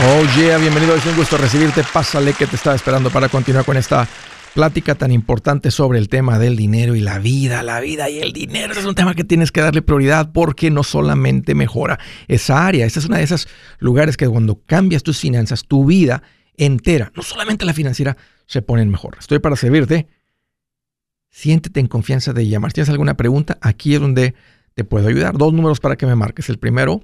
Oh yeah, bienvenido, es un gusto recibirte. Pásale que te estaba esperando para continuar con esta plática tan importante sobre el tema del dinero y la vida. La vida y el dinero es un tema que tienes que darle prioridad porque no solamente mejora esa área. Esta es una de esos lugares que cuando cambias tus finanzas, tu vida entera, no solamente la financiera, se ponen mejor. Estoy para servirte. Siéntete en confianza de llamar. Si tienes alguna pregunta, aquí es donde te puedo ayudar. Dos números para que me marques. El primero,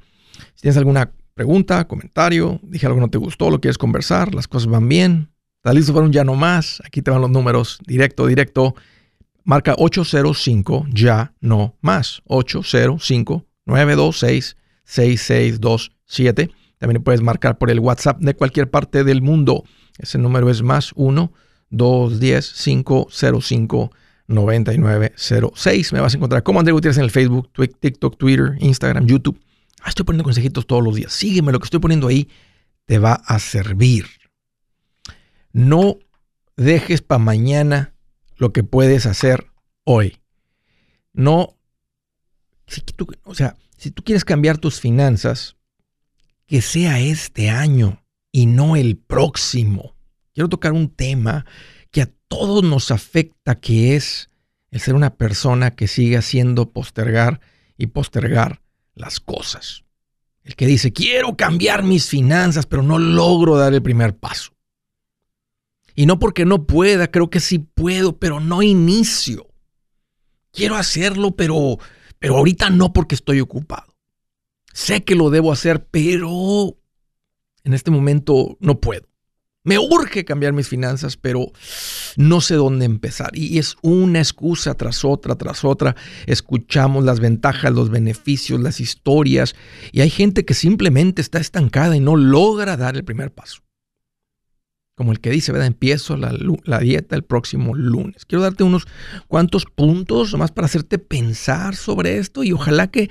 si tienes alguna pregunta, comentario, dije algo que no te gustó, lo quieres conversar, las cosas van bien, estás listo para un ya no más, aquí te van los números, directo, directo, marca 805 ya no más, 805 926 6627. También puedes marcar por el WhatsApp de cualquier parte del mundo. Ese número es más 1 210 505 9906. Me vas a encontrar como André Gutiérrez en el Facebook, TikTok, Twitter, Instagram, YouTube. Ah, estoy poniendo consejitos todos los días. Sígueme, lo que estoy poniendo ahí te va a servir. No dejes para mañana lo que puedes hacer hoy. No, o sea, si tú quieres cambiar tus finanzas, que sea este año y no el próximo. Quiero tocar un tema que a todos nos afecta, que es el ser una persona que sigue haciendo postergar y postergar las cosas. El que dice, quiero cambiar mis finanzas, pero no logro dar el primer paso. Y no porque no pueda, creo que sí puedo, pero no inicio. Quiero hacerlo, pero, pero ahorita no porque estoy ocupado. Sé que lo debo hacer, pero en este momento no puedo. Me urge cambiar mis finanzas, pero no sé dónde empezar. Y es una excusa tras otra, tras otra. Escuchamos las ventajas, los beneficios, las historias. Y hay gente que simplemente está estancada y no logra dar el primer paso. Como el que dice, ¿verdad? Empiezo la, la dieta el próximo lunes. Quiero darte unos cuantos puntos más para hacerte pensar sobre esto y ojalá que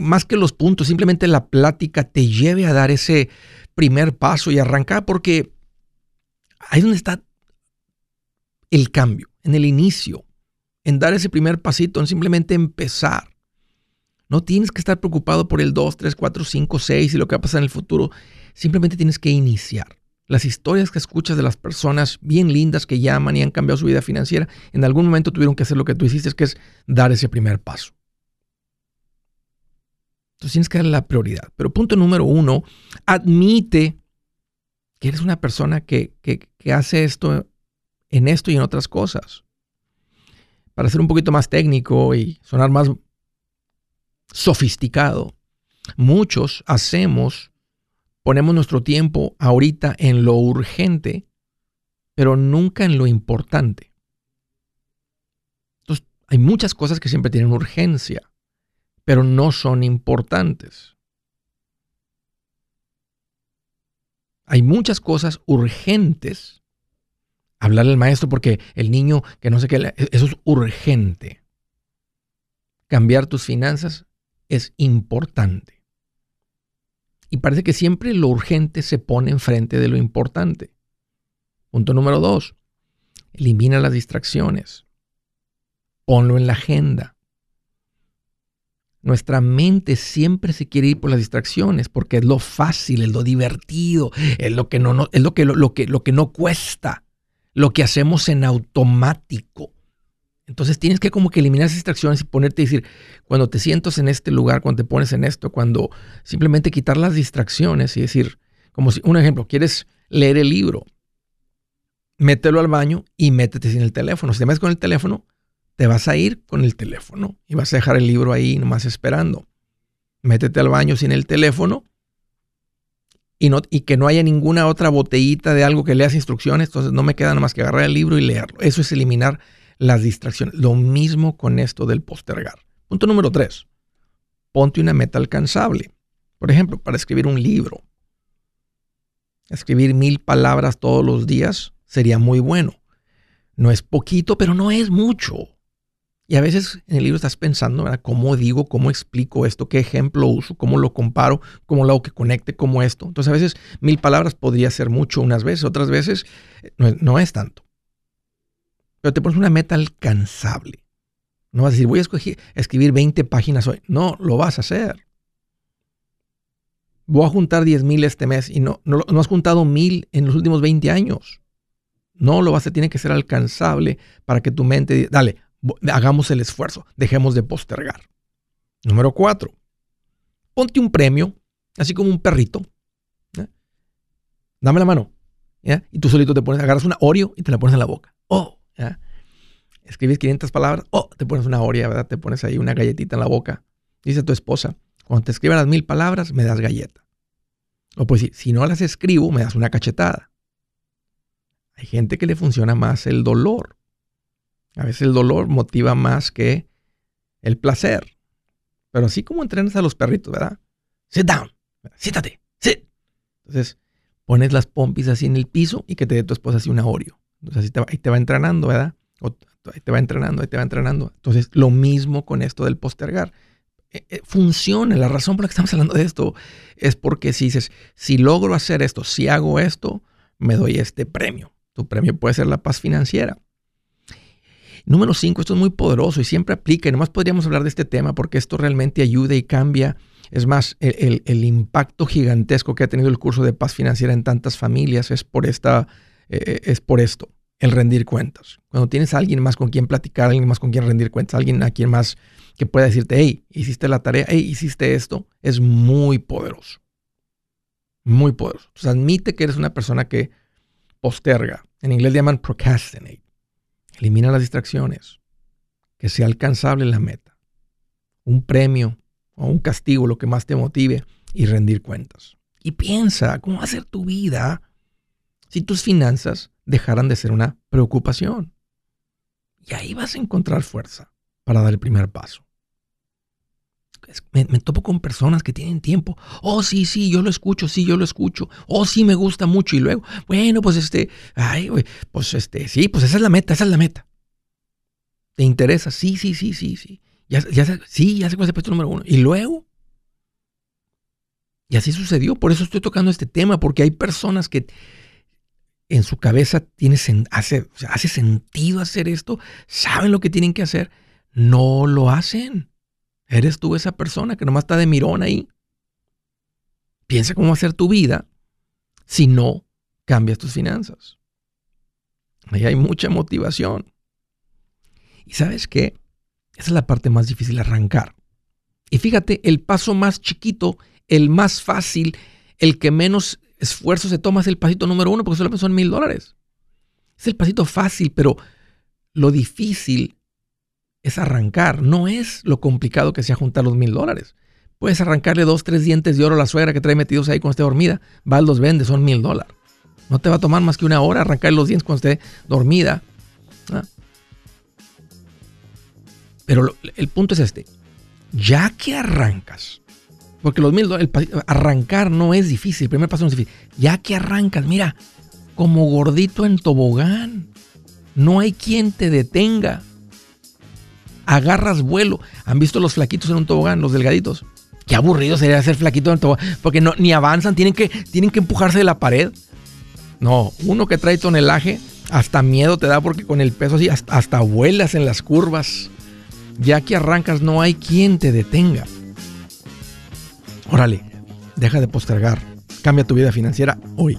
más que los puntos, simplemente la plática te lleve a dar ese primer paso y arrancar porque ahí es donde está el cambio, en el inicio, en dar ese primer pasito, en simplemente empezar. No tienes que estar preocupado por el 2, 3, 4, 5, 6 y lo que va a pasar en el futuro. Simplemente tienes que iniciar. Las historias que escuchas de las personas bien lindas que llaman y han cambiado su vida financiera, en algún momento tuvieron que hacer lo que tú hiciste, que es dar ese primer paso. Entonces tienes que darle la prioridad. Pero punto número uno, admite que eres una persona que, que hace esto en esto y en otras cosas. Para ser un poquito más técnico y sonar más sofisticado, muchos hacemos, ponemos nuestro tiempo ahorita en lo urgente, pero nunca en lo importante. Entonces, hay muchas cosas que siempre tienen urgencia pero no son importantes. Hay muchas cosas urgentes. Hablarle al maestro porque el niño que no sé qué, eso es urgente. Cambiar tus finanzas es importante. Y parece que siempre lo urgente se pone enfrente de lo importante. Punto número dos, elimina las distracciones. Ponlo en la agenda. Nuestra mente siempre se quiere ir por las distracciones porque es lo fácil, es lo divertido, es lo que no, es lo que, lo, que, lo que no cuesta, lo que hacemos en automático. Entonces tienes que como que eliminar esas distracciones y ponerte a decir, cuando te sientas en este lugar, cuando te pones en esto, cuando simplemente quitar las distracciones y decir, como si, un ejemplo, quieres leer el libro, mételo al baño y métete sin el teléfono. Si te metes con el teléfono, te vas a ir con el teléfono y vas a dejar el libro ahí nomás esperando. Métete al baño sin el teléfono y, no, que no haya ninguna otra botellita de algo que leas instrucciones, entonces no me queda nada más que agarrar el libro y leerlo. Eso es eliminar las distracciones. Lo mismo con esto del postergar. Punto número tres. Ponte una meta alcanzable. Por ejemplo, para escribir un libro. Escribir mil palabras todos los días sería muy bueno. No es poquito, pero no es mucho. Y a veces en el libro estás pensando, ¿verdad? ¿Cómo digo, cómo explico esto? ¿Qué ejemplo uso? ¿Cómo lo comparo? ¿Cómo lo hago que conecte como esto? Entonces a veces mil palabras podría ser mucho unas veces, otras veces eh, no, es tanto. Pero te pones una meta alcanzable. No vas a decir, voy a escribir 20 páginas hoy. No, lo vas a hacer. voy a juntar 10 mil este mes y no, no, no has juntado mil en los últimos 20 años. No lo vas a, tiene que ser alcanzable para que tu mente dale, hagamos el esfuerzo, dejemos de postergar. Número cuatro, ponte un premio, así como un perrito. Dame la mano. Y tú solito te pones, agarras una Oreo y te la pones en la boca. Oh, escribes 500 palabras, oh, te pones una Oreo, ¿verdad? Te pones ahí una galletita en la boca. Dice tu esposa, cuando te escriban las mil palabras, me das galleta. O pues si no las escribo, me das una cachetada. Hay gente que le funciona más el dolor. A veces el dolor motiva más que el placer. Pero así como entrenas a los perritos, ¿verdad? Sit down, siéntate, sit. Entonces pones las pompis así en el piso y que te dé tu esposa así una Oreo. Entonces así te va, ahí te va entrenando, ¿verdad? ahí te va entrenando, ahí te va entrenando. Entonces lo mismo con esto del postergar. Eh, eh, funciona. La razón por la que estamos hablando de esto es porque si dices, si logro hacer esto, si hago esto, me doy este premio. Tu premio puede ser la paz financiera. Número cinco, esto es muy poderoso y siempre aplica. Y nomás podríamos hablar de este tema porque esto realmente ayuda y cambia. Es más, el, impacto gigantesco que ha tenido el curso de paz financiera en tantas familias es por, esta, eh, es por esto, el rendir cuentas. Cuando tienes a alguien más con quien platicar, alguien más con quien rendir cuentas, alguien a quien más que pueda decirte, hey, hiciste la tarea, hey, hiciste esto, es muy poderoso. Muy poderoso. Entonces admite que eres una persona que posterga. En inglés llaman procrastinate. Elimina las distracciones. Que sea alcanzable la meta. Un premio o un castigo, lo que más te motive y rendir cuentas. Y piensa cómo va a ser tu vida si tus finanzas dejaran de ser una preocupación. Y ahí vas a encontrar fuerza para dar el primer paso. Me, topo con personas que tienen tiempo. Oh, sí, sí, yo lo escucho, sí, yo lo escucho. Oh, sí, me gusta mucho. Y luego, bueno, pues este, ay, pues este, sí, pues esa es la meta, esa es la meta. ¿Te interesa? Sí, sí, sí, sí, sí. Ya, ya sí, ya sé cuál es el puesto número uno. Y luego, y así sucedió. Por eso estoy tocando este tema, porque hay personas que en su cabeza tiene, hace, hace sentido hacer esto, saben lo que tienen que hacer, no lo hacen. ¿Eres tú esa persona que nomás está de mirón ahí? Piensa cómo va a ser tu vida si no cambias tus finanzas. Ahí hay mucha motivación. ¿Y sabes qué? Esa es la parte más difícil, arrancar. Y fíjate, el paso más chiquito, el más fácil, el que menos esfuerzo se toma es el pasito número uno, porque solamente son mil dólares. Es el pasito fácil, pero lo difícil es arrancar, no es lo complicado que sea juntar los mil dólares. Puedes arrancarle dos, tres dientes de oro a la suegra que trae metidos ahí cuando esté dormida. Va, los vende, son mil dólares. No te va a tomar más que una hora arrancar los dientes cuando esté dormida. Pero el punto es este. Ya que arrancas, porque los mil dólares, arrancar no es difícil, el primer paso no es difícil. Ya que arrancas, mira, como gordito en tobogán, no hay quien te detenga agarras vuelo. ¿Han visto los flaquitos en un tobogán, los delgaditos? Qué aburrido sería ser flaquito en un tobogán, porque no, ni avanzan, tienen que, tienen que empujarse de la pared. No, uno que trae tonelaje, hasta miedo te da porque con el peso así, hasta, hasta vuelas en las curvas. Ya que arrancas, no hay quien te detenga. Órale, deja de postergar. Cambia tu vida financiera hoy.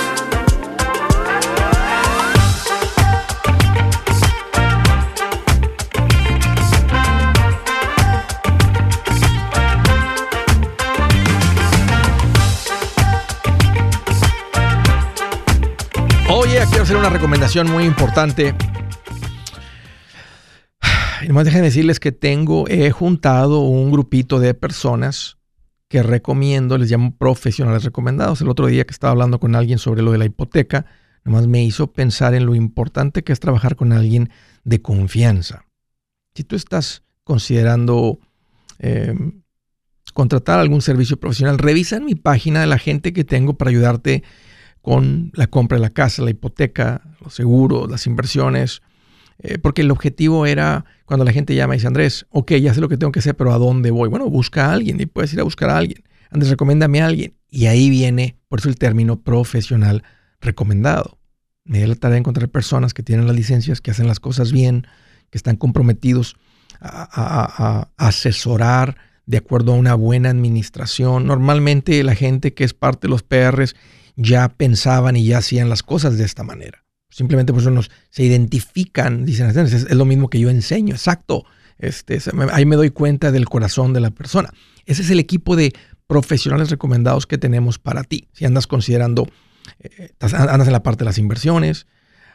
Hacer una recomendación muy importante. Y nomás dejen decirles que tengo, he juntado un grupito de personas que recomiendo, les llamo profesionales recomendados. El otro día que estaba hablando con alguien sobre lo de la hipoteca, nomás me hizo pensar en lo importante que es trabajar con alguien de confianza. Si tú estás considerando em, contratar algún servicio profesional, revisa en mi página de la gente que tengo para ayudarte con la compra de la casa, la hipoteca, los seguros, las inversiones. Eh, porque el objetivo era cuando la gente llama y dice, Andrés, ok, ya sé lo que tengo que hacer, pero ¿a dónde voy? Bueno, busca a alguien y puedes ir a buscar a alguien. Andrés, recomiéndame a alguien. Y ahí viene, por eso el término profesional recomendado. Me da la tarea de encontrar personas que tienen las licencias, que hacen las cosas bien, que están comprometidos a, a asesorar de acuerdo a una buena administración. Normalmente la gente que es parte de los PRs ya pensaban y ya hacían las cosas de esta manera. Simplemente por eso se identifican, dicen, es, lo mismo que yo enseño, exacto. Este, ahí me doy cuenta del corazón de la persona. Ese es el equipo de profesionales recomendados que tenemos para ti. Si andas considerando, eh, andas en la parte de las inversiones,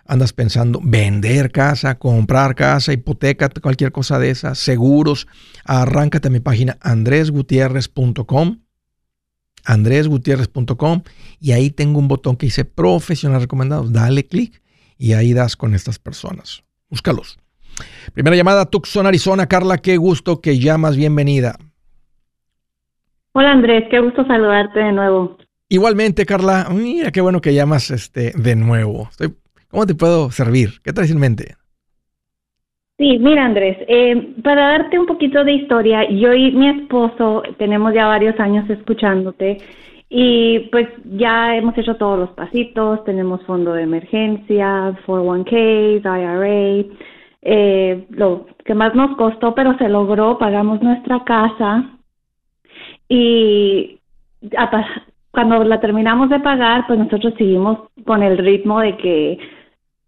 andas pensando vender casa, comprar casa, hipoteca, cualquier cosa de esas, seguros, arráncate a mi página andresgutierrez.com, andresgutierrez.com y ahí tengo un botón que dice profesionales recomendados. Dale clic y ahí das con estas personas. Búscalos. Primera llamada, Tucson, Arizona. Carla, qué gusto que llamas. Bienvenida. Hola Andrés, qué gusto saludarte de nuevo. Igualmente, Carla. Mira, qué bueno que llamas este de nuevo. ¿Cómo te puedo servir? ¿Qué traes en mente? Sí, mira Andrés, eh, para darte un poquito de historia, yo y mi esposo tenemos ya varios años escuchándote y pues ya hemos hecho todos los pasitos, tenemos fondo de emergencia, 401k, IRA, eh, lo que más nos costó, pero se logró, pagamos nuestra casa y cuando la terminamos de pagar, pues nosotros seguimos con el ritmo de que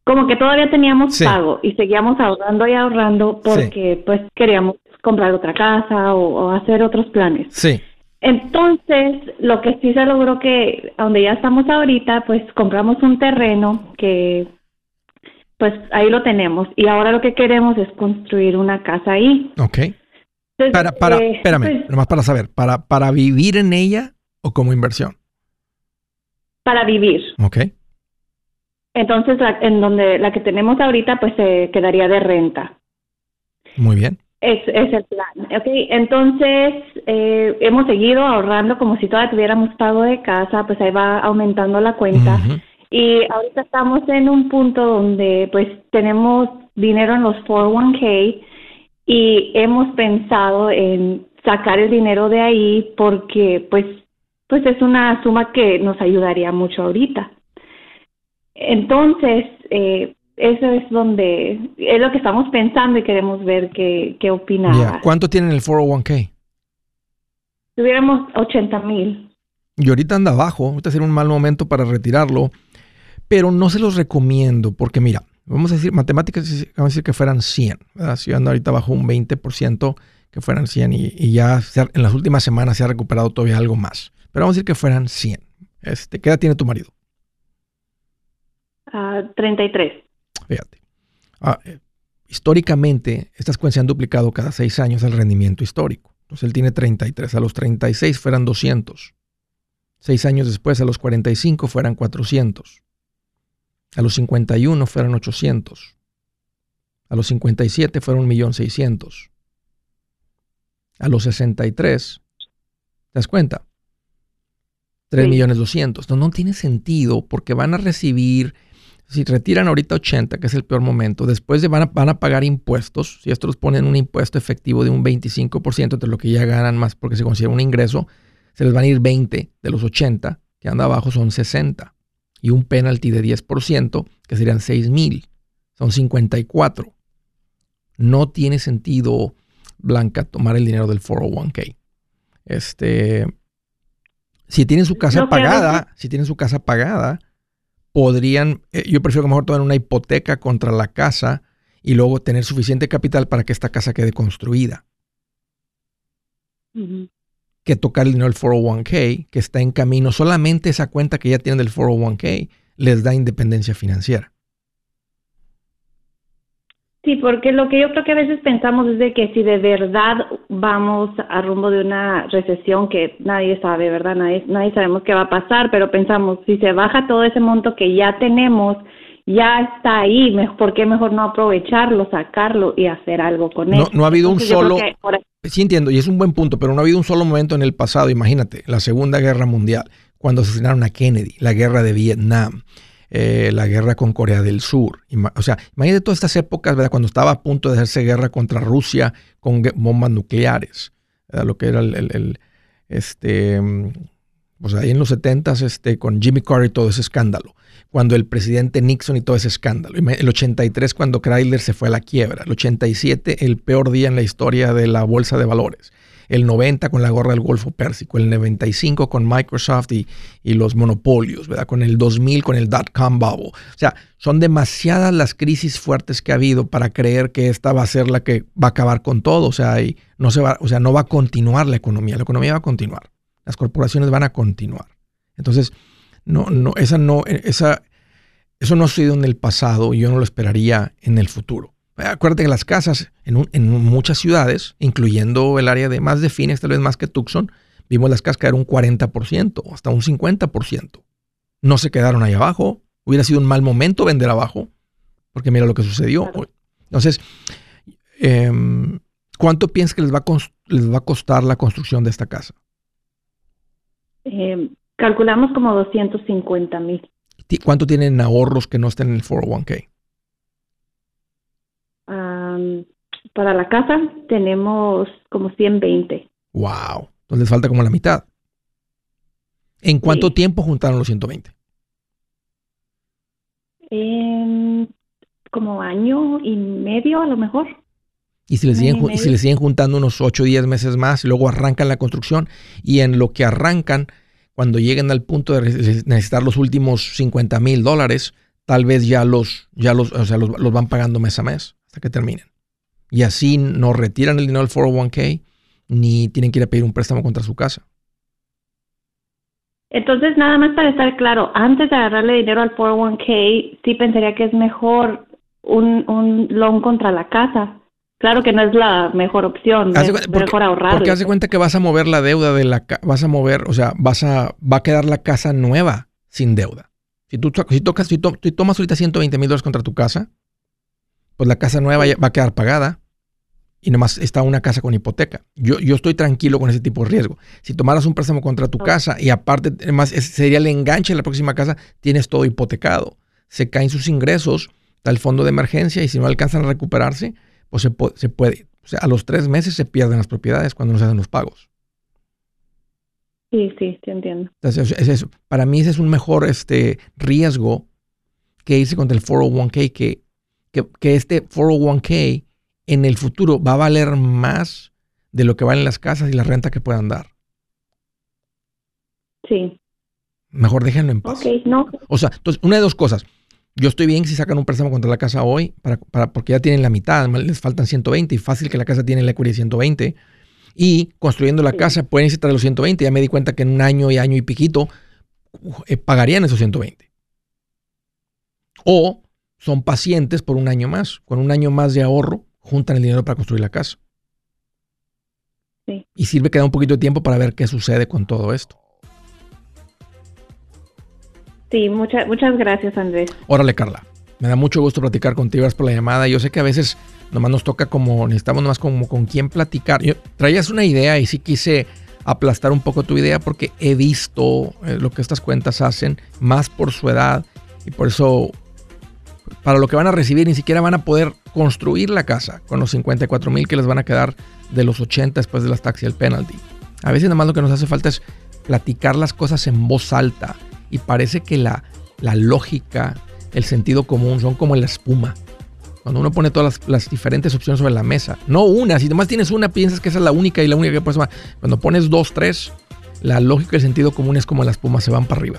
como que todavía teníamos pago y seguíamos ahorrando y ahorrando porque pues queríamos comprar otra casa o, o hacer otros planes. Sí. Entonces, lo que sí se logró que, donde ya estamos ahorita, pues compramos un terreno que, pues ahí lo tenemos. Y ahora lo que queremos es construir una casa ahí. Ok. para, para, eh, espérame, pues nomás para saber, ¿para, ¿para vivir en ella o como inversión? Para vivir. Ok. Entonces, en donde la que tenemos ahorita, pues se quedaría de renta. Muy bien. Es, es el plan. Okay, entonces eh, hemos seguido ahorrando como si todavía tuviéramos pago de casa, pues ahí va aumentando la cuenta. Y ahorita estamos en un punto donde pues tenemos dinero en los 401k y hemos pensado en sacar el dinero de ahí porque pues pues es una suma que nos ayudaría mucho ahorita. Entonces, eh, eso es donde es lo que estamos pensando y queremos ver qué, qué opina. ¿Cuánto tienen el 401k? Tuviéramos 80 mil. Y ahorita anda abajo, ahorita sería un mal momento para retirarlo, pero no se los recomiendo porque mira, vamos a decir, matemáticas, vamos a decir que fueran 100, si anda ahorita bajo un 20%, que fueran 100 y, ya en las últimas semanas se ha recuperado todavía algo más, pero vamos a decir que fueran 100. Este, ¿Qué edad tiene tu marido? 33. Fíjate. Ah, eh, históricamente, estas cuentas se han duplicado cada seis años el rendimiento histórico. Entonces él tiene 33. A los 36 fueran 200. Seis años después, a los 45 fueran 400. A los 51 fueran 800. A los 57 fueron 1.600.000. A los 63, ¿te das cuenta? 3 millones 200. No, no tiene sentido porque van a recibir, si retiran ahorita 80, que es el peor momento, después de van, a, van a pagar impuestos. Si estos ponen un impuesto efectivo de un 25% de lo que ya ganan más porque se considera un ingreso, se les van a ir 20 de los 80, que anda abajo son 60. Y un penalty de 10%, que serían 6 mil. Son 54. No tiene sentido, Blanca, tomar el dinero del 401k. Este, si tienen su casa pagada, si tienen su casa pagada, podrían, eh, yo prefiero que mejor tomen una hipoteca contra la casa y luego tener suficiente capital para que esta casa quede construida. Que tocar el dinero del 401k, que está en camino. Solamente esa cuenta que ya tienen del 401k les da independencia financiera. Sí, porque lo que yo creo que a veces pensamos es de que si de verdad vamos a rumbo de una recesión que nadie sabe, ¿verdad? Nadie, nadie sabemos qué va a pasar, pero pensamos, si se baja todo ese monto que ya tenemos, ya está ahí, ¿por qué mejor no aprovecharlo, sacarlo y hacer algo con él? No, ha habido un solo... Sí entiendo, y es un buen punto, pero no ha habido un solo momento en el pasado, imagínate, la Segunda Guerra Mundial, cuando asesinaron a Kennedy, la guerra de Vietnam, eh, la guerra con Corea del Sur. O sea, imagínate todas estas épocas, ¿verdad? Cuando estaba a punto de hacerse guerra contra Rusia con bombas nucleares, lo que era el, este, pues ahí en los 70 este, con Jimmy Carter y todo ese escándalo. Cuando el presidente Nixon y todo ese escándalo. El 83 cuando Chrysler se fue a la quiebra. El 87 el peor día en la historia de la bolsa de valores el 90 con la gorra del Golfo Pérsico, el 95 con Microsoft y, los monopolios, ¿verdad? Con el 2000 con el dot-com bubble. O sea, son demasiadas las crisis fuertes que ha habido para creer que esta va a ser la que va a acabar con todo. O sea, y no, se va, o sea, no va a continuar la economía. La economía va a continuar. Las corporaciones van a continuar. Entonces, no, no, esa no, esa, eso no ha sido en el pasado y yo no lo esperaría en el futuro. Acuérdate que las casas en, muchas ciudades, incluyendo el área de más de Phoenix, tal vez más que Tucson, vimos las casas caer un 40%, hasta un 50%. No se quedaron ahí abajo. Hubiera sido un mal momento vender abajo, porque mira lo que sucedió. Entonces, em, ¿cuánto piensas que les va, a les va a costar la construcción de esta casa? Em, calculamos como 250 mil. ¿Cuánto tienen ahorros que no estén en el 401k? Para la casa tenemos como 120. Wow. Entonces les falta como la mitad. ¿En cuánto tiempo juntaron los 120? En como año y medio a lo mejor. Y si le siguen, si le siguen juntando unos 8 o 10 meses más, y luego arrancan la construcción y en lo que arrancan, cuando lleguen al punto de necesitar los últimos 50 mil dólares, tal vez ya los, ya los, o sea, los, los van pagando mes a mes hasta que terminen. Y así no retiran el dinero del 401k ni tienen que ir a pedir un préstamo contra su casa. Entonces, nada más para estar claro, antes de agarrarle dinero al 401k, sí pensaría que es mejor un, un loan contra la casa. Claro que no es la mejor opción, es mejor ahorrar. Porque hace cuenta que vas a mover la deuda de la vas a mover, o sea, vas a va a quedar la casa nueva sin deuda. Si tú si tocas si, tomas ahorita 120 mil dólares contra tu casa, pues la casa nueva va a quedar pagada y nomás está una casa con hipoteca. Yo, yo estoy tranquilo con ese tipo de riesgo. Si tomaras un préstamo contra tu casa y aparte, además, sería el enganche de la próxima casa, tienes todo hipotecado. Se caen sus ingresos, está el fondo de emergencia y si no alcanzan a recuperarse, pues se, se puede. O sea, a los tres meses se pierden las propiedades cuando no se hacen los pagos. Sí, sí, te entiendo. Entonces, para mí ese es un mejor este, riesgo que irse contra el 401k que que, este 401k en el futuro va a valer más de lo que valen las casas y la renta que puedan dar. Sí. Mejor déjenlo en paz. Ok, no. O sea, entonces, una de dos cosas. Yo estoy bien si sacan un préstamo contra la casa hoy, para, para, porque ya tienen la mitad, les faltan 120 y fácil que la casa tiene la equity de 120. Y construyendo la casa pueden necesitar los 120. Ya me di cuenta que en un año y año y piquito eh, pagarían esos 120. O son pacientes por un año más. Con un año más de ahorro, juntan el dinero para construir la casa. Sí. Y sirve que da un poquito de tiempo para ver qué sucede con todo esto. Sí, muchas muchas gracias, Andrés. Órale, Carla. Me da mucho gusto platicar contigo, gracias por la llamada. Yo sé que a veces nomás nos toca como, necesitamos nomás como con quién platicar. Yo, traías una idea y sí quise aplastar un poco tu idea porque he visto eh, lo que estas cuentas hacen, más por su edad y por eso para lo que van a recibir ni siquiera van a poder construir la casa con los 54 mil que les van a quedar de los 80 después de las taxis y el penalty. A veces nada más lo que nos hace falta es platicar las cosas en voz alta y parece que la, la lógica, el sentido común son como la espuma. Cuando uno pone todas las, las, diferentes opciones sobre la mesa, no una, si nomás tienes una, piensas que esa es la única y la única que puedes tomar. Cuando pones dos, tres, la lógica y el sentido común es como la espuma se van para arriba.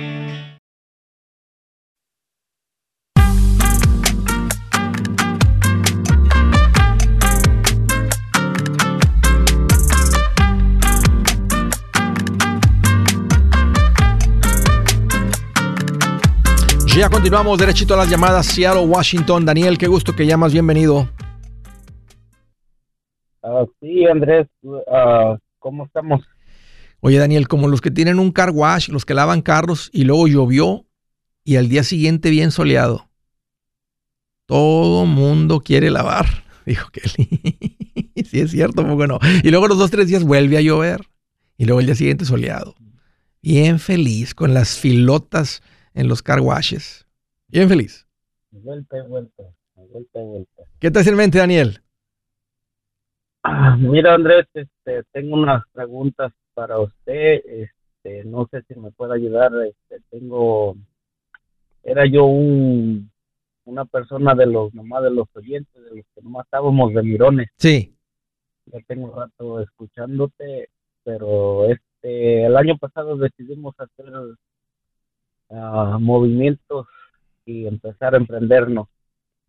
Ya continuamos derechito a las llamadas Seattle, Washington. Daniel, qué gusto que llamas, bienvenido. Uh, sí, Andrés, uh, ¿cómo estamos? Oye, Daniel, como los que tienen un car wash, los que lavan carros y luego llovió y al día siguiente bien soleado. Todo mundo quiere lavar, dijo Kelly. sí, es cierto, poco no. Y luego los dos, tres días vuelve a llover y luego el día siguiente soleado. Bien feliz con las filotas en los car washes. Bien feliz. Vuelta y vuelta, vuelta y vuelta. ¿Qué te hace en mente, Daniel? Ah, mira, Andrés, este, tengo unas preguntas para usted. Este, no sé si me puede ayudar. Este, tengo, era yo un, una persona de los nomás de los oyentes, de los que nomás estábamos de mirones. Sí. Ya tengo un rato escuchándote, pero este, el año pasado decidimos hacer uh, movimientos y empezar a emprendernos.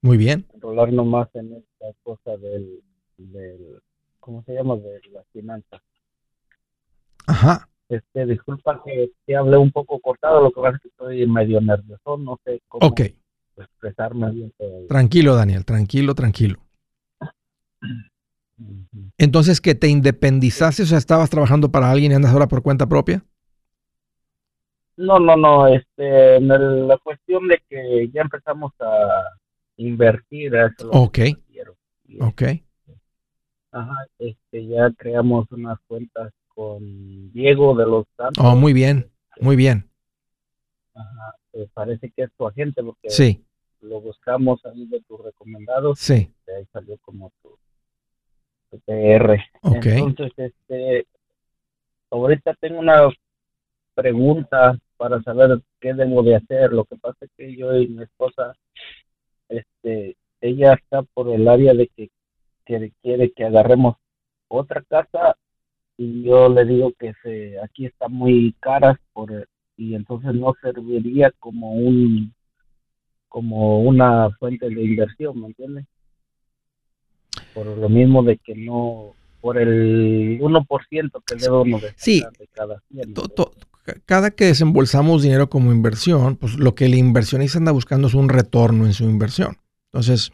Muy bien. Enrolarnos más en esta cosa del, del ¿cómo se llama? De las finanzas. Ajá. Este, disculpa que te hablé un poco cortado, lo que pasa es que estoy medio nervioso, no sé cómo expresarme bien todavía. Tranquilo, Daniel, tranquilo, tranquilo. Entonces, que te independizaste, o sea, estabas trabajando para alguien y andas ahora por cuenta propia. No, no, no, este, en el- la cuestión de que ya empezamos a invertir, a eso es lo Ok. Ok. Ajá, este, ya creamos unas cuentas con Diego de los Santos. Oh, muy bien, muy bien. Ajá, eh, parece que es tu agente porque Sí, lo buscamos ahí de tus recomendados, sí. de ahí salió como tu, tu PR. Ok. Entonces, este, ahorita tengo una pregunta para saber qué debo de hacer. Lo que pasa es que yo y mi esposa, este, ella está por el área de que, que quiere que agarremos otra casa y yo le digo que se, aquí está muy caras por y entonces no serviría como un como una fuente de inversión, ¿me entiendes? Por lo mismo de que no por el 1% que debe uno de Sí. de cada 100. To- to- cada que desembolsamos dinero como inversión, pues lo que el inversionista anda buscando es un retorno en su inversión. Entonces,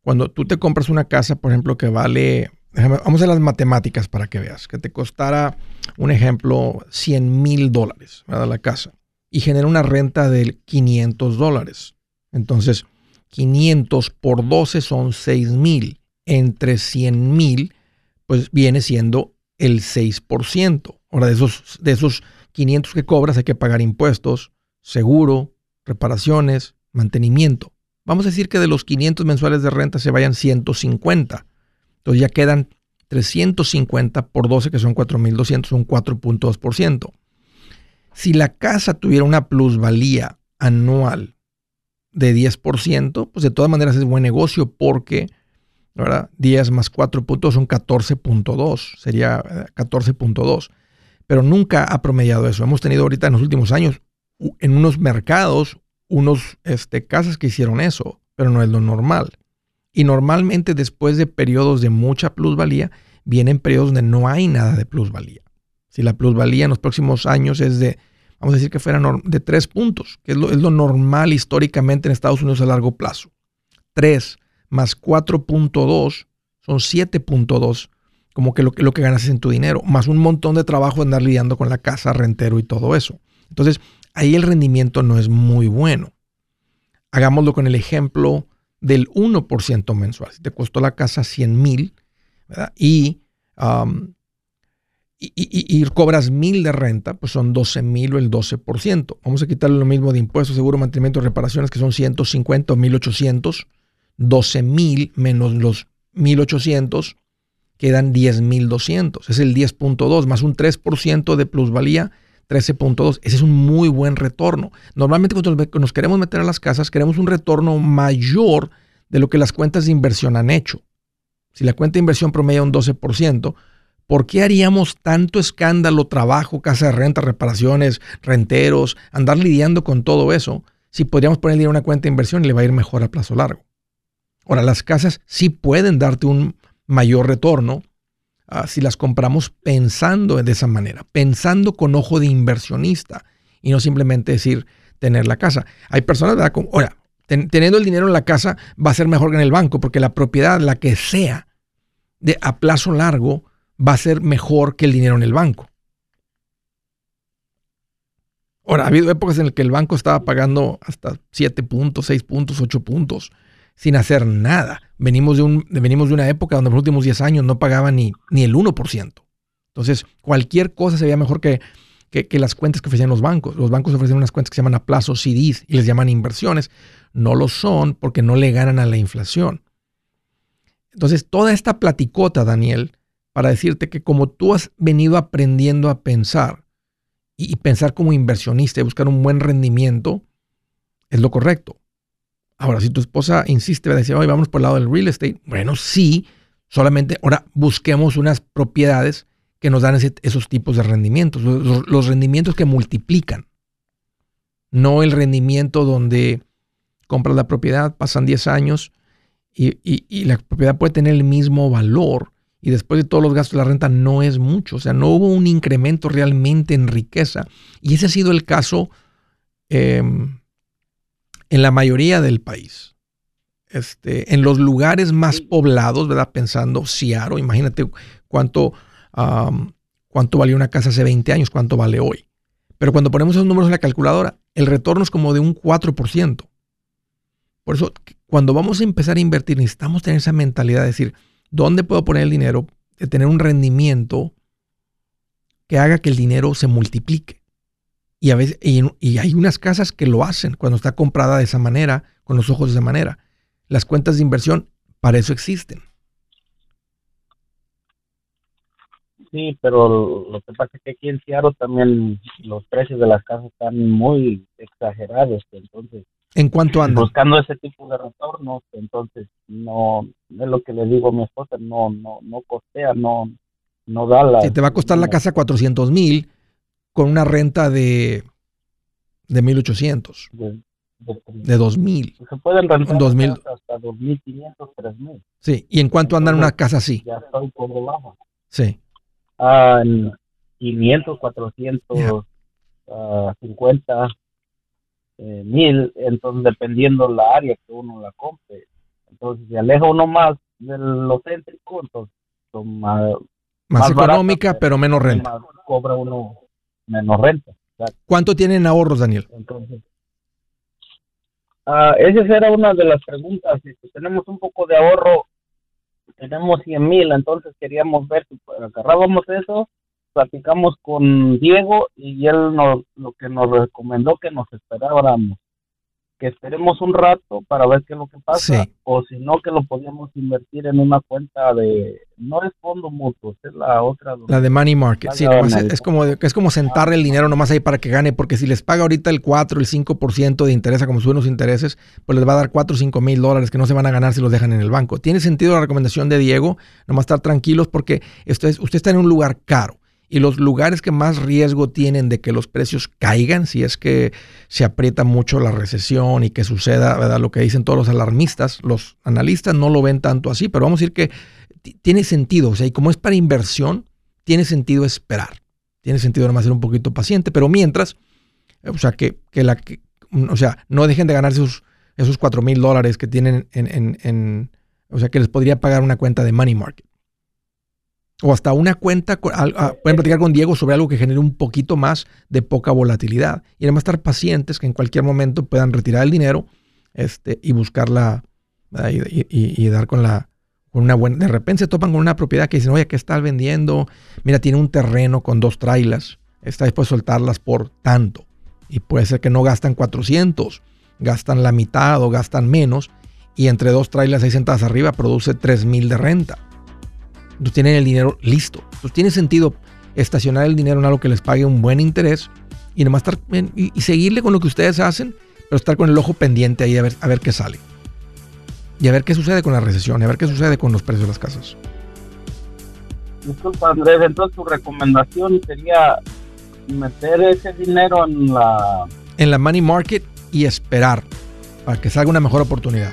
cuando tú te compras una casa, por ejemplo, que vale, vamos a las matemáticas para que veas, que te costara, un ejemplo, 100 mil dólares. La casa, y genera una renta de 500 dólares. Entonces, 500 por 12 son 6 mil. Entre 100 mil, pues viene siendo el 6%. Ahora, de esos, de esos 500 que cobras hay que pagar impuestos, seguro, reparaciones, mantenimiento. Vamos a decir que de los 500 mensuales de renta se vayan 150. Entonces ya quedan 350 por 12, que son 4.200, un 4.2%. Si la casa tuviera una plusvalía anual de 10%, pues de todas maneras es buen negocio porque ¿verdad? 10 más 4 puntos son 14.2, sería 14.2. Pero nunca ha promediado eso. Hemos tenido ahorita en los últimos años en unos mercados, unos este, casas que hicieron eso, pero no es lo normal. Y normalmente después de periodos de mucha plusvalía, vienen periodos donde no hay nada de plusvalía. Si la plusvalía en los próximos años es de, vamos a decir que fuera de 3 puntos, que es lo, es lo normal históricamente en Estados Unidos a largo plazo. 3 más 4.2 son 7.2, como que lo, que ganas en tu dinero, más un montón de trabajo andar lidiando con la casa, rentero y todo eso. Entonces, ahí el rendimiento no es muy bueno. Hagámoslo con el ejemplo del 1% mensual. Si te costó la casa 100 mil y, y, cobras mil de renta, pues son 12 mil o el 12%. Vamos a quitarle lo mismo de impuestos, seguro, mantenimiento, reparaciones, que son 150 o 1800. 12 mil menos los 1800 quedan 10.200. Es el 10.2 más un 3% de plusvalía 13.2. Ese es un muy buen retorno. Normalmente cuando nos queremos meter a las casas, queremos un retorno mayor de lo que las cuentas de inversión han hecho. Si la cuenta de inversión promedia un 12%, ¿por qué haríamos tanto escándalo, trabajo, casa de renta, reparaciones, renteros, andar lidiando con todo eso, si podríamos ponerle una cuenta de inversión y le va a ir mejor a plazo largo? Ahora, las casas sí pueden darte un mayor retorno Ah, si las compramos pensando de esa manera, pensando con ojo de inversionista y no simplemente decir tener la casa. Hay personas, ¿verdad? Ahora, teniendo el dinero en la casa va a ser mejor que en el banco porque la propiedad, la que sea, de, a plazo largo, va a ser mejor que el dinero en el banco. Ahora, ha habido épocas en las que el banco estaba pagando hasta 7 puntos, 6 puntos, 8 puntos sin hacer nada. Venimos de, un, venimos de una época donde en los últimos 10 años no pagaban ni, ni el 1%. Entonces, cualquier cosa se veía mejor que, que, las cuentas que ofrecían los bancos. Los bancos ofrecen unas cuentas que se llaman a plazo CDs y les llaman inversiones. No lo son porque no le ganan a la inflación. Entonces, toda esta platicota, Daniel, para decirte que como tú has venido aprendiendo a pensar y, y pensar como inversionista y buscar un buen rendimiento, es lo correcto. Ahora, si tu esposa insiste, va a decir, oye, vamos por el lado del real estate. Bueno, sí, solamente ahora busquemos unas propiedades que nos dan esos tipos de rendimientos, los, rendimientos que multiplican. No el rendimiento donde compras la propiedad, pasan 10 años y, la propiedad puede tener el mismo valor y después de todos los gastos la renta no es mucho. O sea, no hubo un incremento realmente en riqueza. Y ese ha sido el caso em, en la mayoría del país. Este, en los lugares más poblados, ¿verdad? Pensando Seattle, imagínate cuánto, cuánto valía una casa hace 20 años, cuánto vale hoy. Pero cuando ponemos esos números en la calculadora, el retorno es como de un 4%. Por eso, cuando vamos a empezar a invertir, necesitamos tener esa mentalidad de decir, ¿dónde puedo poner el dinero? De tener un rendimiento que haga que el dinero se multiplique. Y, a veces, y, hay unas casas que lo hacen cuando está comprada de esa manera, con los ojos de esa manera. Las cuentas de inversión para eso existen. Sí, pero lo que pasa es que aquí en Seattle también los precios de las casas están muy exagerados, entonces ¿En cuánto andan? Buscando ese tipo de retornos, entonces no es lo que le digo a mi esposa, no no no costea, no no da la Si te va a costar la casa 400 mil, con una renta de, de 1800. De, de, 2000. Se pueden rentar 2000. hasta 2500, 3000. Sí, ¿y en cuánto andan una casa así? Ya estoy por debajo. Sí. Ah, en 500, 400, yeah. 50, eh, 1000, entonces dependiendo la área que uno la compre. Entonces, si aleja uno más de lo céntrico, entonces son más, más, económica, pero menos renta. cobra uno menos renta. ¿Cuánto tienen ahorros, Daniel? Entonces, ah, esa era una de las preguntas. Si tenemos un poco de ahorro, tenemos 100 mil, entonces queríamos ver si agarrábamos eso, platicamos con Diego y él nos, lo que nos recomendó que nos esperáramos que esperemos un rato para ver qué es lo que pasa, o si no, que lo podíamos invertir en una cuenta de, no es fondo mutuo, es la otra. La de money market, sí, es, como, es como sentarle el dinero nomás ahí para que gane, porque si les paga ahorita el 4, el 5% de interés, como suben los intereses, pues les va a dar 4 o 5 mil dólares que no se van a ganar si los dejan en el banco. Tiene sentido la recomendación de Diego, nomás estar tranquilos porque esto es, usted está en un lugar caro y los lugares que más riesgo tienen de que los precios caigan, si es que se aprieta mucho la recesión y que suceda, ¿verdad? Lo que dicen todos los alarmistas, los analistas no lo ven tanto así, pero vamos a decir que tiene sentido, o sea, y como es para inversión, tiene sentido esperar. Tiene sentido nomás ser un poquito paciente, pero mientras, o sea, que, que la, o sea, no dejen de ganar esos, esos 4 mil dólares que tienen en, en, en, o sea, que les podría pagar una cuenta de money market o hasta una cuenta, pueden platicar con Diego sobre algo que genere un poquito más de poca volatilidad. Y además estar pacientes que en cualquier momento puedan retirar el dinero este, y buscarla y, y, dar con la con una buena. De repente se topan con una propiedad que dicen, oye, ¿qué está vendiendo? Mira, tiene un terreno con dos trailas, está dispuesto a soltarlas por tanto. Y puede ser que no gastan 400, gastan la mitad o gastan menos. Y entre dos trailas ahí sentadas arriba produce 3000 de renta tienen el dinero listo. Entonces tiene sentido estacionar el dinero en algo que les pague un buen interés y nomás estar y, seguirle con lo que ustedes hacen, pero estar con el ojo pendiente ahí a ver, a ver qué sale. Y a ver qué sucede con la recesión, y a ver qué sucede con los precios de las casas. Disculpa Andrés, entonces tu recomendación sería meter ese dinero en la... En la money market y esperar para que salga una mejor oportunidad.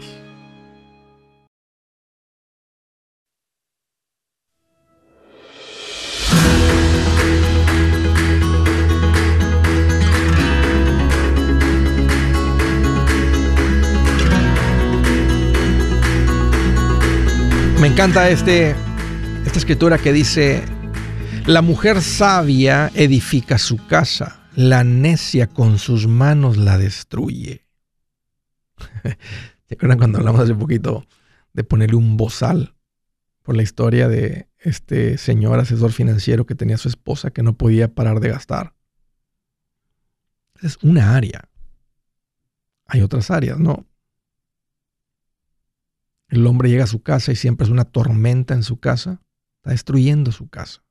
Este, esta escritura que dice, la mujer sabia edifica su casa, la necia con sus manos la destruye. ¿Se acuerdan cuando hablamos hace poquito de ponerle un bozal por la historia de este señor asesor financiero que tenía a su esposa que no podía parar de gastar? Es una área. Hay otras áreas, ¿no? El hombre llega a su casa y siempre es una tormenta en su casa. Está destruyendo su casa.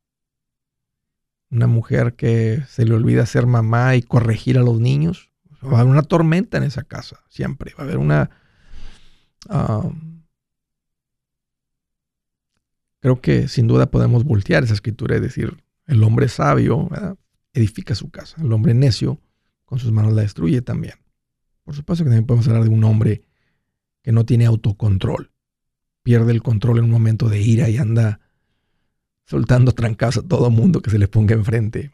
Una mujer que se le olvida ser mamá y corregir a los niños. Va a haber una tormenta en esa casa, siempre. Va a haber una... Um, creo que sin duda podemos voltear esa escritura y decir, el hombre sabio edifica su casa. El hombre necio con sus manos la destruye también. Por supuesto que también podemos hablar de un hombre que no tiene autocontrol. Pierde el control en un momento de ira y anda soltando trancas a todo mundo que se le ponga enfrente.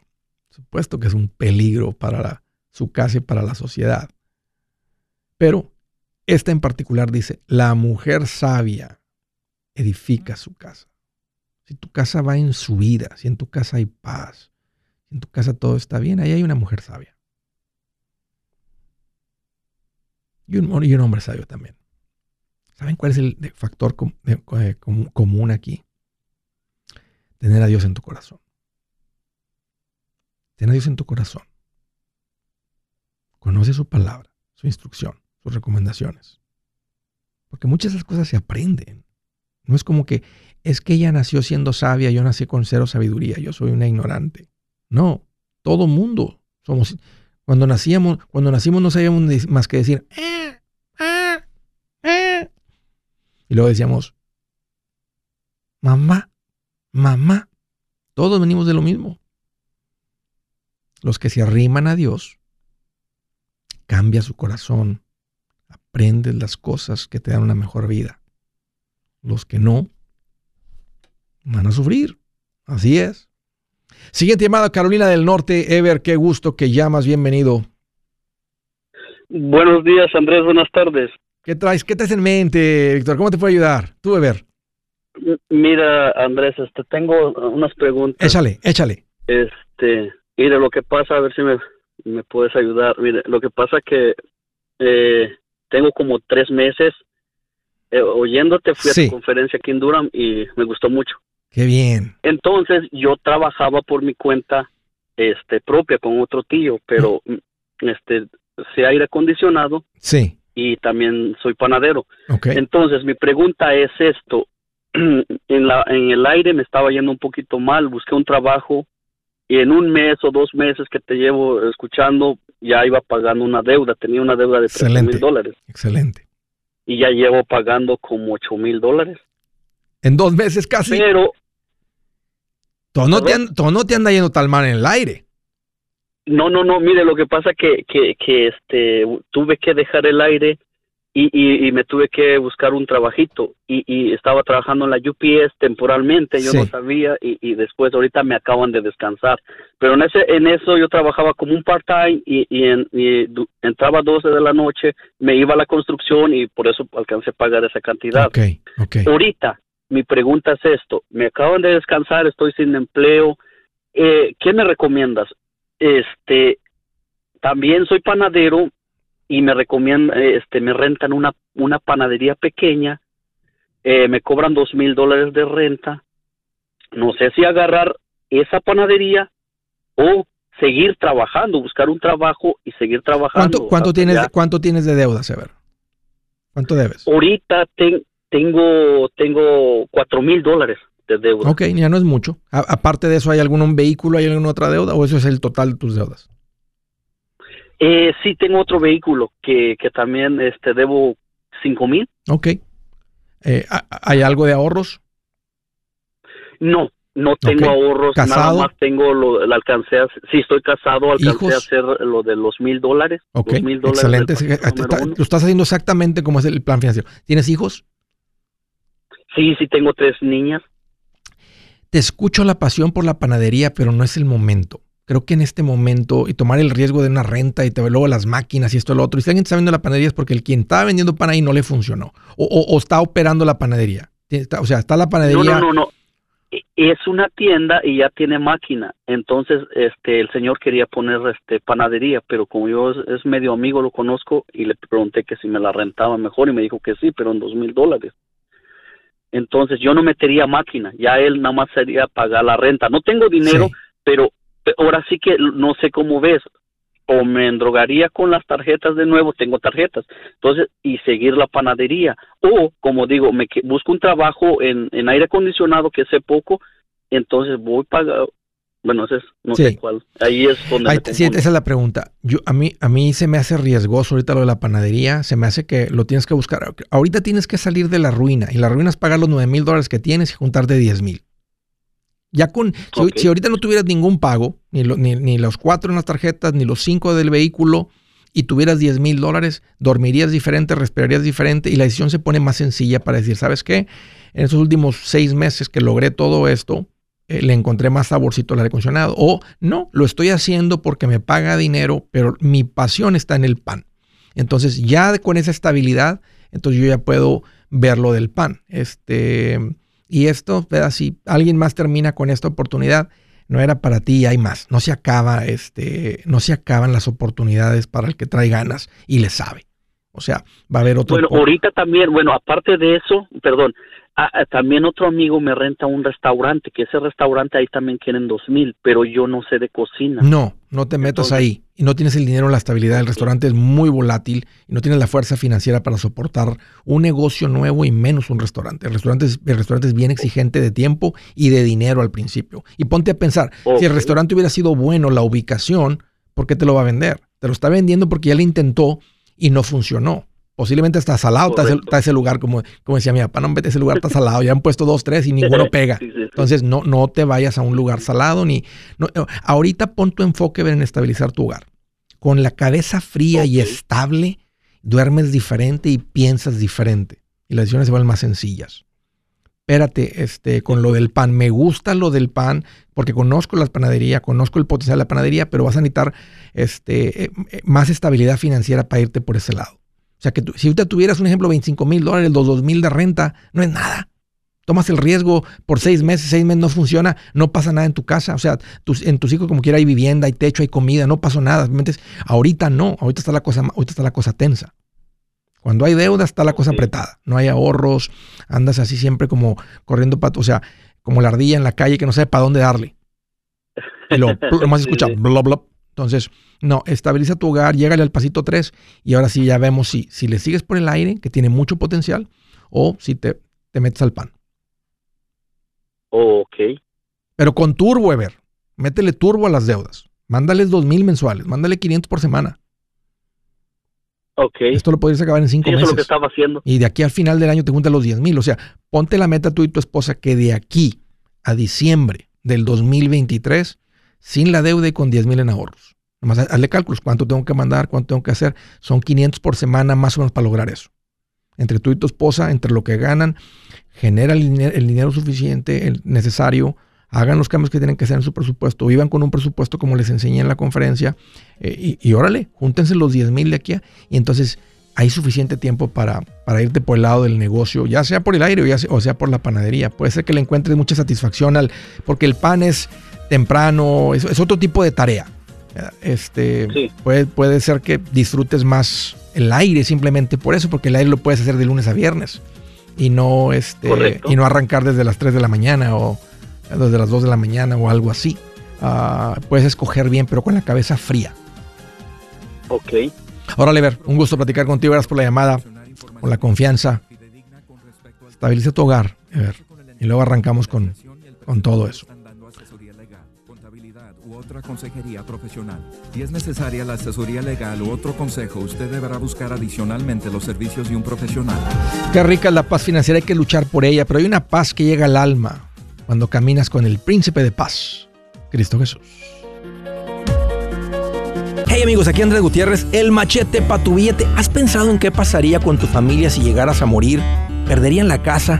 Supuesto que es un peligro para su casa y para la sociedad. Pero esta en particular dice, la mujer sabia edifica su casa. Si tu casa va en su vida, si en tu casa hay paz, si en tu casa todo está bien, ahí hay una mujer sabia. Y un hombre sabio también. ¿Saben cuál es el factor eh, común aquí? Tener a Dios en tu corazón. Tener a Dios en tu corazón. Conoce su palabra, su instrucción, sus recomendaciones. Porque muchas de esas cosas se aprenden. No es como que es que ella nació siendo sabia, yo nací con cero sabiduría, yo soy una ignorante. No, todo mundo somos. Cuando nacíamos, cuando nacimos no sabíamos más que decir, eh, eh, eh". Y luego decíamos, mamá, mamá. Todos venimos de lo mismo. Los que se arriman a Dios, cambia su corazón, aprendes las cosas que te dan una mejor vida. Los que no, van a sufrir. Así es. Siguiente llamada, Carolina del Norte. Ever, qué gusto que llamas. Bienvenido. Buenos días, Andrés. Buenas tardes. ¿Qué traes? ¿Qué traes en mente, Víctor? ¿Cómo te puedo ayudar? Tú, Ever. Mira, Andrés, este, tengo unas preguntas. Échale, échale. Este, mire, lo que pasa, a ver si me, me puedes ayudar. Mire, lo que pasa que eh, tengo como tres meses eh, oyéndote, fui a tu conferencia aquí en Durham y me gustó mucho. Qué bien. Entonces yo trabajaba por mi cuenta este propia con otro tío, pero mm, este se aire acondicionado. Sí. Y también soy panadero. Okay. Entonces mi pregunta es esto, en la en el aire me estaba yendo un poquito mal, busqué un trabajo y en un mes o dos meses que te llevo escuchando ya iba pagando una deuda, tenía una deuda de tres mil dólares. Excelente. Y ya llevo pagando como ocho mil dólares. En dos meses casi. Pero... Todo no, te, no te anda yendo tal mal en el aire. No, no, no, mire, lo que pasa que, que, que este, tuve que dejar el aire y, y, me tuve que buscar un trabajito y, y, estaba trabajando en la UPS temporalmente, yo no sabía y, y, después ahorita me acaban de descansar. Pero en ese en eso yo trabajaba como un part-time y, en, entraba a 12 de la noche, me iba a la construcción y por eso alcancé a pagar esa cantidad. Okay, okay. Ahorita mi pregunta es esto, me acaban de descansar, estoy sin empleo, eh, ¿qué me recomiendas? Este, también soy panadero y me recomiendan, este, me rentan una, una panadería pequeña, eh, me cobran dos mil dólares de renta, no sé si agarrar esa panadería o seguir trabajando, buscar un trabajo y seguir trabajando. ¿Cuánto, cuánto tienes, ¿cuánto tienes de deuda, Severo? ¿Cuánto debes? Ahorita tengo, tengo cuatro mil dólares de deuda. Ok, ya no es mucho. aparte de eso, ¿hay algún vehículo, hay alguna otra deuda o eso es el total de tus deudas? Eh, sí, tengo otro vehículo que, que también este, debo cinco mil. Ok. Eh, ¿Hay algo de ahorros? No, no tengo ahorros. ¿Casado? Nada más tengo lo, alcancé a, sí, estoy casado, alcancé a hacer lo de los mil dólares. Ok, excelente. lo estás haciendo exactamente como es el plan financiero. ¿Tienes hijos? Sí, sí, tengo tres niñas. Te escucho la pasión por la panadería, pero no es el momento creo que en este momento, y tomar el riesgo de una renta y te luego las máquinas y esto y lo otro, y si alguien está vendiendo la panadería es porque el quien estaba vendiendo pan ahí no le funcionó, o, está operando la panadería. o sea, está la panadería. No, no, no, e, Es una tienda y ya tiene máquina. Entonces, este, el señor quería poner este panadería, pero como yo es, medio amigo, lo conozco y le pregunté que si me la rentaba mejor y me dijo que sí, pero en dos mil dólares. Entonces yo no metería máquina, ya él nada más sería pagar la renta. No tengo dinero, pero ahora sí que no sé cómo ves, o me endrogaría con las tarjetas de nuevo, tengo tarjetas, entonces, y seguir la panadería, o como digo, me busco un trabajo en, en aire acondicionado que sé poco, entonces voy pagar, bueno, ese es, no sé cuál, ahí es donde... sí, esa es la pregunta. Yo, a, mí, a mí se me hace riesgoso ahorita lo de la panadería, se me hace que lo tienes que buscar. Ahorita tienes que salir de la ruina, y la ruina es pagar los 9 mil dólares que tienes y juntarte 10 mil. Ya con, si, ahorita no tuvieras ningún pago, ni, ni, los cuatro en las tarjetas, ni los cinco del vehículo, y tuvieras 10 mil dólares, dormirías diferente, respirarías diferente, y la decisión se pone más sencilla para decir, ¿sabes qué? En esos últimos seis meses que logré todo esto, eh, le encontré más saborcito al aire acondicionado. O no, lo estoy haciendo porque me paga dinero, pero mi pasión está en el pan. Entonces, ya con esa estabilidad, entonces yo ya puedo ver lo del pan. Este y esto, si alguien más termina con esta oportunidad, no era para ti, hay más. No se acaba, este, no se acaban las oportunidades para el que trae ganas y le sabe. O sea, va a haber otro. Bueno, ahorita también, bueno, aparte de eso, perdón, Ah, ah, también otro amigo me renta un restaurante, que ese restaurante ahí también quieren dos mil, pero yo no sé de cocina. No, no te metas ahí. Y no tienes el dinero, la estabilidad. El restaurante es muy volátil y no tienes la fuerza financiera para soportar un negocio nuevo y menos un restaurante. El restaurante es, el restaurante es bien exigente de tiempo y de dinero al principio. Y ponte a pensar, si el restaurante hubiera sido bueno, la ubicación, ¿por qué te lo va a vender? Te lo está vendiendo porque ya le intentó y no funcionó. Posiblemente está salado, está ese, lugar, como, como decía mi papá, no vete ese lugar, está salado, ya han puesto dos, tres y ninguno pega. Entonces no, no te vayas a un lugar salado ni... No, ahorita pon tu enfoque en estabilizar tu hogar. Con la cabeza fría y estable, duermes diferente y piensas diferente. Y las decisiones se vuelven más sencillas. Espérate, este, con lo del pan. Me gusta lo del pan porque conozco la panadería, conozco el potencial de la panadería, pero vas a necesitar este, eh, eh, más estabilidad financiera para irte por ese lado. O sea, que si ahorita tuvieras un ejemplo, 25 mil dólares, los 2 mil de renta, no es nada. Tomas el riesgo por seis meses, seis meses no funciona, no pasa nada en tu casa. O sea, en tus hijos como quiera hay vivienda, hay techo, hay comida, no pasó nada. Ahorita no, ahorita está la cosa, ahorita está la cosa tensa. Cuando hay deuda está la cosa apretada. No hay ahorros, andas así siempre como corriendo para, o sea, como la ardilla en la calle que no sabe para dónde darle. Y lo, más escucha, bla, bla. Entonces, no, estabiliza tu hogar, llégale al pasito 3 y ahora sí ya vemos si, si le sigues por el aire, que tiene mucho potencial, o si te, te metes al pan. ok. Pero con turbo, Ever. Métele turbo a las deudas. Mándales dos mil mensuales, mándale 500 por semana. Ok. Esto lo podrías acabar en cinco meses. Eso es lo que estaba haciendo. Y de aquí al final del año te juntan los 10 mil. O sea, ponte la meta tú y tu esposa que de aquí a diciembre del 2023 sin la deuda y con 10 mil en ahorros. Nomás hazle cálculos, cuánto tengo que mandar, cuánto tengo que hacer. Son 500 por semana más o menos para lograr eso. Entre tú y tu esposa, entre lo que ganan, genera el dinero, suficiente, el necesario, hagan los cambios que tienen que hacer en su presupuesto, vivan con un presupuesto como les enseñé en la conferencia eh, y, órale, júntense los 10 mil de aquí y entonces hay suficiente tiempo para, para, irte por el lado del negocio, ya sea por el aire o, sea por la panadería. Puede ser que le encuentres mucha satisfacción al, porque el pan es temprano, es, otro tipo de tarea. Este, puede, puede ser que disfrutes más el aire simplemente por eso, porque el aire lo puedes hacer de lunes a viernes y no, este, y no arrancar desde las 3 de la mañana o desde las 2 de la mañana o algo así. Ah, puedes escoger bien, pero con la cabeza fría. Ok. Ahora, Lever, un gusto platicar contigo. Gracias por la llamada, por la confianza. Estabiliza tu hogar, y luego arrancamos con, con todo eso otra consejería profesional. Si es necesaria la asesoría legal u otro consejo, usted deberá buscar adicionalmente los servicios de un profesional. Qué rica es la paz financiera, hay que luchar por ella, pero hay una paz que llega al alma cuando caminas con el príncipe de paz, Cristo Jesús. Hey amigos, aquí Andrés Gutiérrez, el machete para tu billete. ¿Has pensado en qué pasaría con tu familia si llegaras a morir? ¿Perderían la casa?